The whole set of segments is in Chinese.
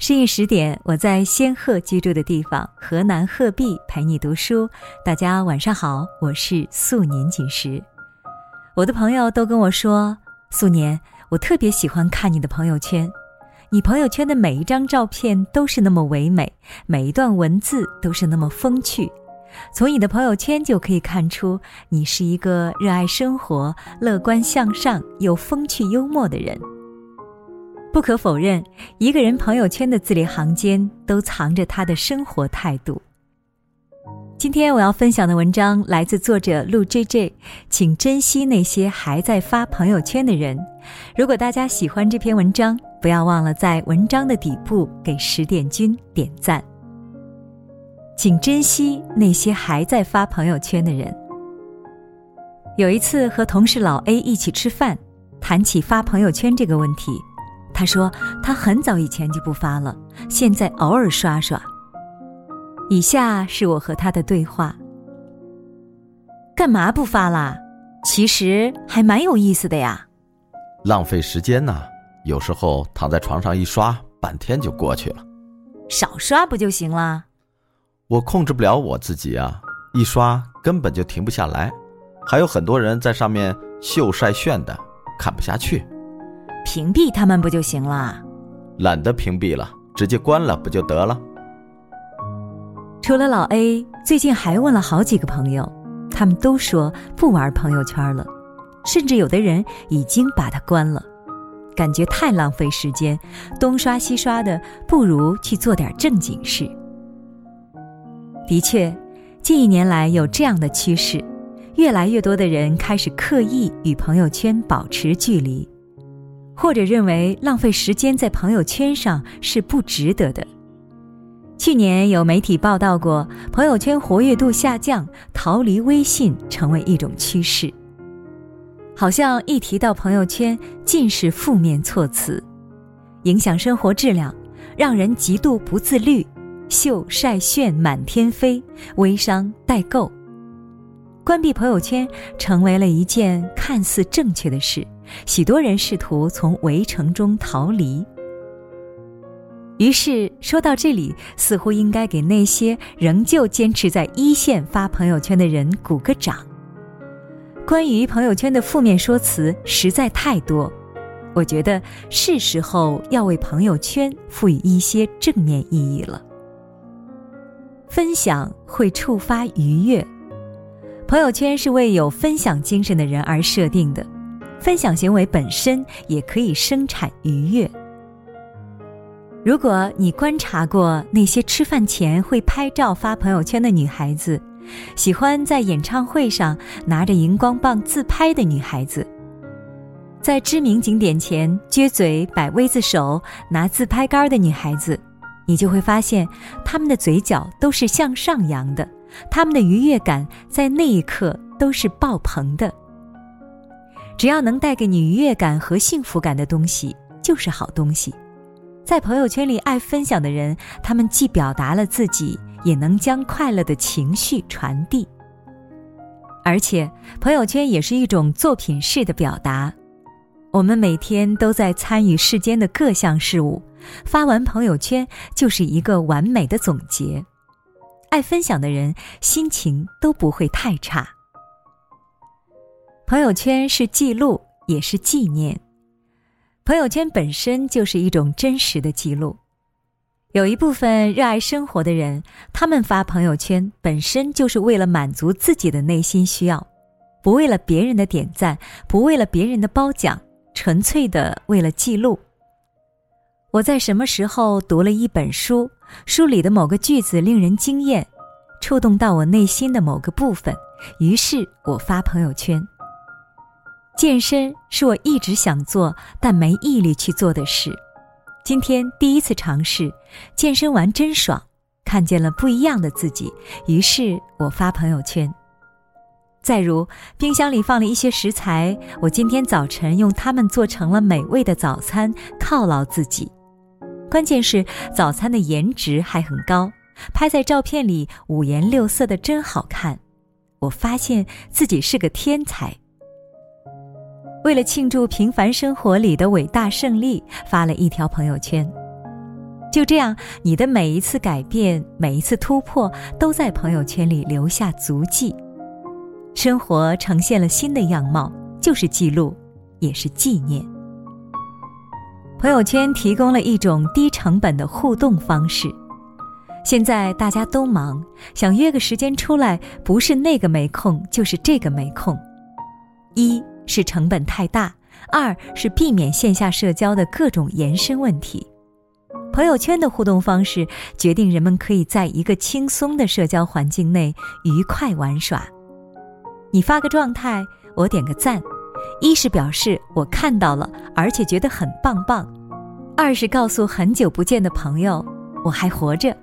深夜十点，我在仙鹤居住的地方河南鹤壁陪你读书。大家晚上好，我是素年锦时。我的朋友都跟我说，素年，我特别喜欢看你的朋友圈，你朋友圈的每一张照片都是那么唯美，每一段文字都是那么风趣。从你的朋友圈就可以看出，你是一个热爱生活、乐观向上又风趣幽默的人。不可否认，一个人朋友圈的字里行间都藏着他的生活态度。今天我要分享的文章来自作者陆 J J，请珍惜那些还在发朋友圈的人。如果大家喜欢这篇文章，不要忘了在文章的底部给十点君点赞。请珍惜那些还在发朋友圈的人。有一次和同事老 A 一起吃饭，谈起发朋友圈这个问题。他说：“他很早以前就不发了，现在偶尔刷刷。”以下是我和他的对话：“干嘛不发啦？其实还蛮有意思的呀。”浪费时间呐，有时候躺在床上一刷，半天就过去了。少刷不就行了？我控制不了我自己啊，一刷根本就停不下来，还有很多人在上面秀晒炫的，看不下去。屏蔽他们不就行了？懒得屏蔽了，直接关了不就得了？除了老 A，最近还问了好几个朋友，他们都说不玩朋友圈了，甚至有的人已经把它关了，感觉太浪费时间，东刷西刷的，不如去做点正经事。的确，近一年来有这样的趋势，越来越多的人开始刻意与朋友圈保持距离。或者认为浪费时间在朋友圈上是不值得的。去年有媒体报道过，朋友圈活跃度下降，逃离微信成为一种趋势。好像一提到朋友圈，尽是负面措辞，影响生活质量，让人极度不自律，秀晒炫满天飞，微商代购。关闭朋友圈成为了一件看似正确的事。许多人试图从围城中逃离，于是说到这里，似乎应该给那些仍旧坚持在一线发朋友圈的人鼓个掌。关于朋友圈的负面说辞实在太多，我觉得是时候要为朋友圈赋予一些正面意义了。分享会触发愉悦，朋友圈是为有分享精神的人而设定的。分享行为本身也可以生产愉悦。如果你观察过那些吃饭前会拍照发朋友圈的女孩子，喜欢在演唱会上拿着荧光棒自拍的女孩子，在知名景点前撅嘴摆 V 字手拿自拍杆的女孩子，你就会发现，她们的嘴角都是向上扬的，他们的愉悦感在那一刻都是爆棚的。只要能带给你愉悦感和幸福感的东西，就是好东西。在朋友圈里爱分享的人，他们既表达了自己，也能将快乐的情绪传递。而且，朋友圈也是一种作品式的表达。我们每天都在参与世间的各项事物，发完朋友圈就是一个完美的总结。爱分享的人，心情都不会太差。朋友圈是记录，也是纪念。朋友圈本身就是一种真实的记录。有一部分热爱生活的人，他们发朋友圈本身就是为了满足自己的内心需要，不为了别人的点赞，不为了别人的褒奖，纯粹的为了记录。我在什么时候读了一本书，书里的某个句子令人惊艳，触动到我内心的某个部分，于是我发朋友圈。健身是我一直想做但没毅力去做的事，今天第一次尝试，健身完真爽，看见了不一样的自己，于是我发朋友圈。再如，冰箱里放了一些食材，我今天早晨用它们做成了美味的早餐，犒劳自己。关键是早餐的颜值还很高，拍在照片里五颜六色的真好看，我发现自己是个天才。为了庆祝平凡生活里的伟大胜利，发了一条朋友圈。就这样，你的每一次改变，每一次突破，都在朋友圈里留下足迹。生活呈现了新的样貌，就是记录，也是纪念。朋友圈提供了一种低成本的互动方式。现在大家都忙，想约个时间出来，不是那个没空，就是这个没空。一是成本太大，二是避免线下社交的各种延伸问题。朋友圈的互动方式决定人们可以在一个轻松的社交环境内愉快玩耍。你发个状态，我点个赞，一是表示我看到了，而且觉得很棒棒；二是告诉很久不见的朋友我还活着。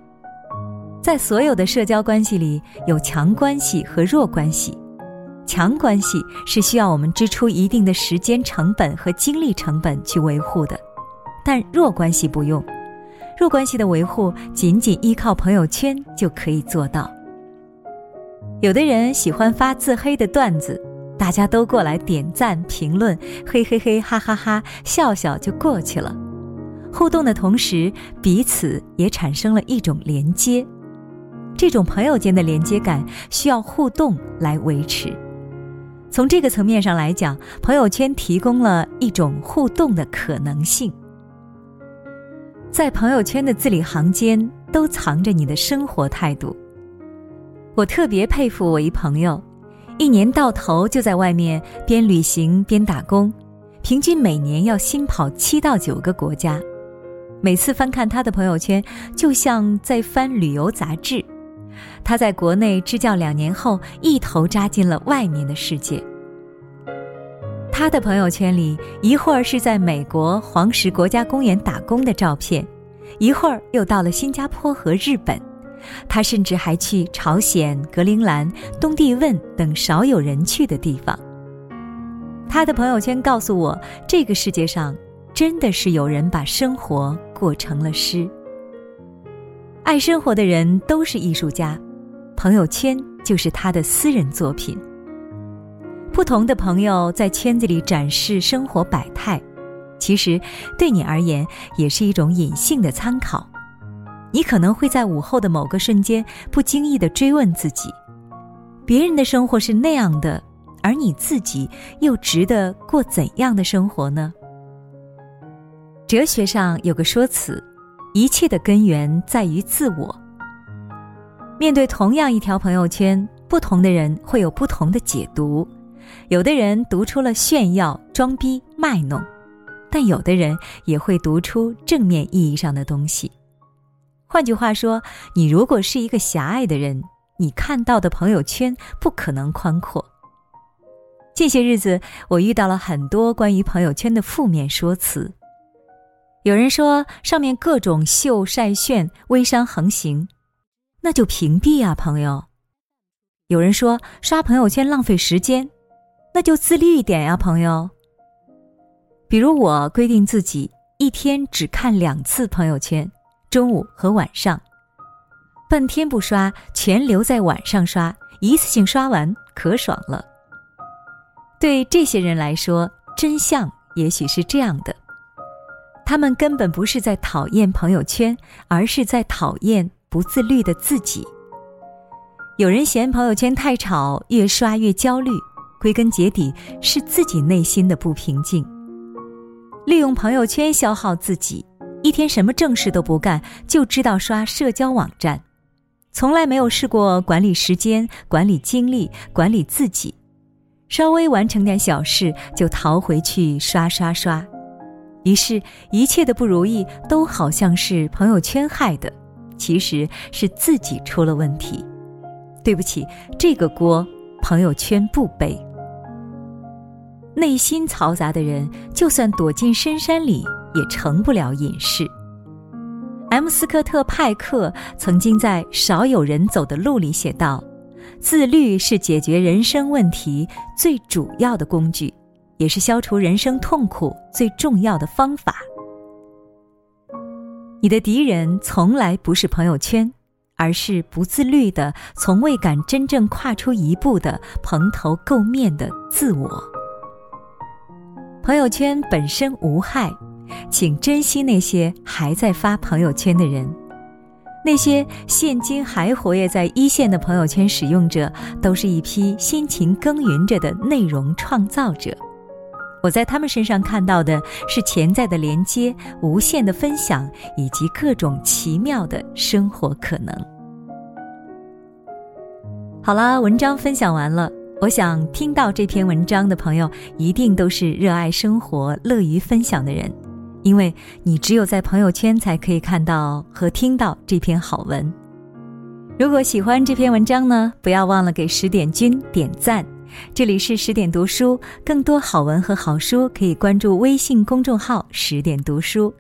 在所有的社交关系里，有强关系和弱关系。强关系是需要我们支出一定的时间成本和精力成本去维护的，但弱关系不用。弱关系的维护，仅仅依靠朋友圈就可以做到。有的人喜欢发自黑的段子，大家都过来点赞评论，嘿嘿嘿，哈哈哈，笑笑就过去了。互动的同时，彼此也产生了一种连接。这种朋友间的连接感需要互动来维持。从这个层面上来讲，朋友圈提供了一种互动的可能性。在朋友圈的字里行间都藏着你的生活态度。我特别佩服我一朋友，一年到头就在外面边旅行边打工，平均每年要新跑七到九个国家。每次翻看他的朋友圈，就像在翻旅游杂志。他在国内支教两年后，一头扎进了外面的世界。他的朋友圈里，一会儿是在美国黄石国家公园打工的照片，一会儿又到了新加坡和日本，他甚至还去朝鲜、格陵兰、东帝汶等少有人去的地方。他的朋友圈告诉我，这个世界上真的是有人把生活过成了诗。爱生活的人都是艺术家，朋友圈就是他的私人作品。不同的朋友在圈子里展示生活百态，其实对你而言也是一种隐性的参考。你可能会在午后的某个瞬间不经意的追问自己：别人的生活是那样的，而你自己又值得过怎样的生活呢？哲学上有个说辞：一切的根源在于自我。面对同样一条朋友圈，不同的人会有不同的解读。有的人读出了炫耀、装逼、卖弄，但有的人也会读出正面意义上的东西。换句话说，你如果是一个狭隘的人，你看到的朋友圈不可能宽阔。近些日子，我遇到了很多关于朋友圈的负面说辞。有人说上面各种秀晒炫、微商横行，那就屏蔽啊，朋友。有人说刷朋友圈浪费时间。那就自律一点呀，朋友。比如我规定自己一天只看两次朋友圈，中午和晚上，半天不刷，全留在晚上刷，一次性刷完，可爽了。对这些人来说，真相也许是这样的：他们根本不是在讨厌朋友圈，而是在讨厌不自律的自己。有人嫌朋友圈太吵，越刷越焦虑。归根结底是自己内心的不平静。利用朋友圈消耗自己，一天什么正事都不干，就知道刷社交网站，从来没有试过管理时间、管理精力、管理自己。稍微完成点小事就逃回去刷刷刷，于是，一切的不如意都好像是朋友圈害的，其实是自己出了问题。对不起，这个锅朋友圈不背。内心嘈杂的人，就算躲进深山里，也成不了隐士。M 斯科特派克曾经在《少有人走的路》里写道：“自律是解决人生问题最主要的工具，也是消除人生痛苦最重要的方法。”你的敌人从来不是朋友圈，而是不自律的、从未敢真正跨出一步的蓬头垢面的自我。朋友圈本身无害，请珍惜那些还在发朋友圈的人。那些现今还活跃在一线的朋友圈使用者，都是一批辛勤耕耘着的内容创造者。我在他们身上看到的是潜在的连接、无限的分享以及各种奇妙的生活可能。好啦，文章分享完了。我想听到这篇文章的朋友，一定都是热爱生活、乐于分享的人，因为你只有在朋友圈才可以看到和听到这篇好文。如果喜欢这篇文章呢，不要忘了给十点君点赞。这里是十点读书，更多好文和好书可以关注微信公众号“十点读书”。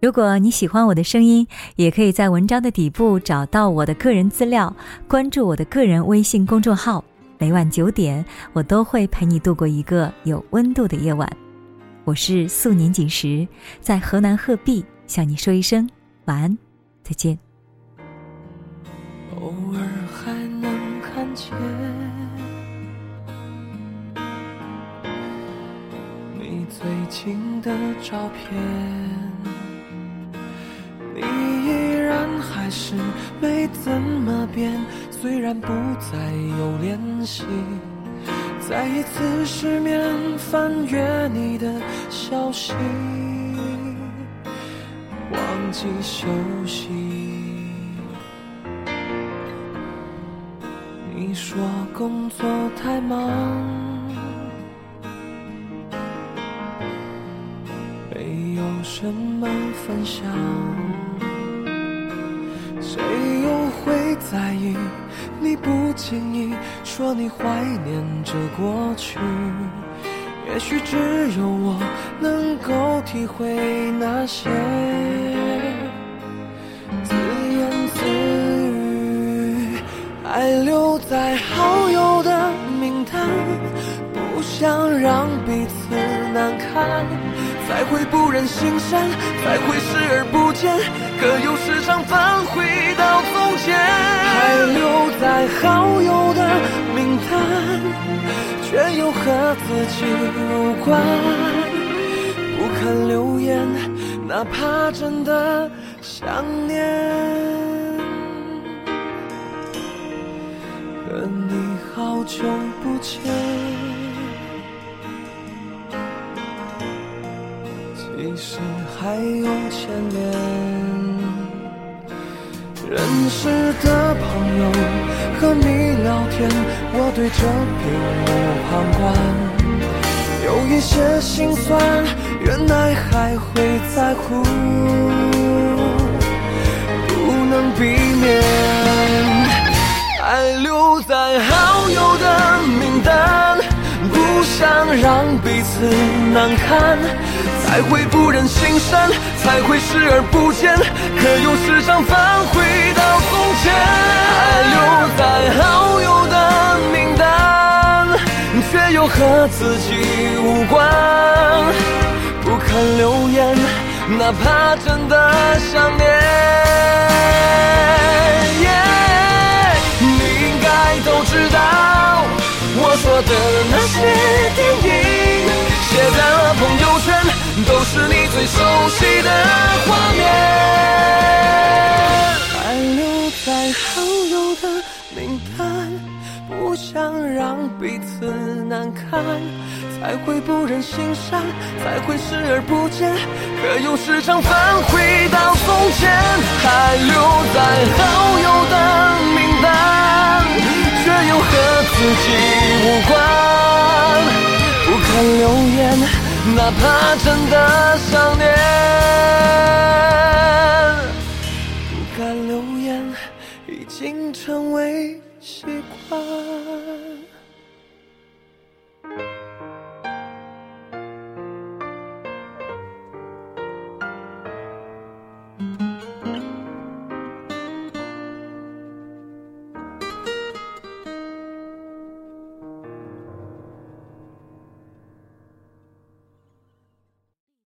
如果你喜欢我的声音，也可以在文章的底部找到我的个人资料，关注我的个人微信公众号。每晚九点，我都会陪你度过一个有温度的夜晚。我是素年锦时，在河南鹤壁向你说一声晚安，再见。偶尔还能看见你最近的照片，你依然还是没怎么变。虽然不再有联系，再一次失眠，翻阅你的消息，忘记休息。你说工作太忙，没有什么分享，在意？你不经意说你怀念着过去，也许只有我能够体会那些自言自语，还留在好友的名单，不想让彼此难堪，才会不忍心删，才会视而不见，可又时常返回到从前。还留在好友的名单，却又和自己无关。不肯留言，哪怕真的想念。和你好久不见，其实还有牵连。认识的朋友和你聊天，我对着屏幕旁观，有一些心酸，原来还会在乎，不能避免，还留在好友的名单，不想让彼此难堪，才会不忍心删。才会视而不见，可又时常返回到从前。还留在好友的名单，却又和自己无关。不肯留言，哪怕真的想念。你应该都知道，说的那些电影，写在了朋友圈。都是你最熟悉的画面，还留在好友的名单，不想让彼此难堪，才会不忍心删，才会视而不见，可又时常返回到从前，还留在好友的名单，只有和自己无关不看留言哪怕真的想念。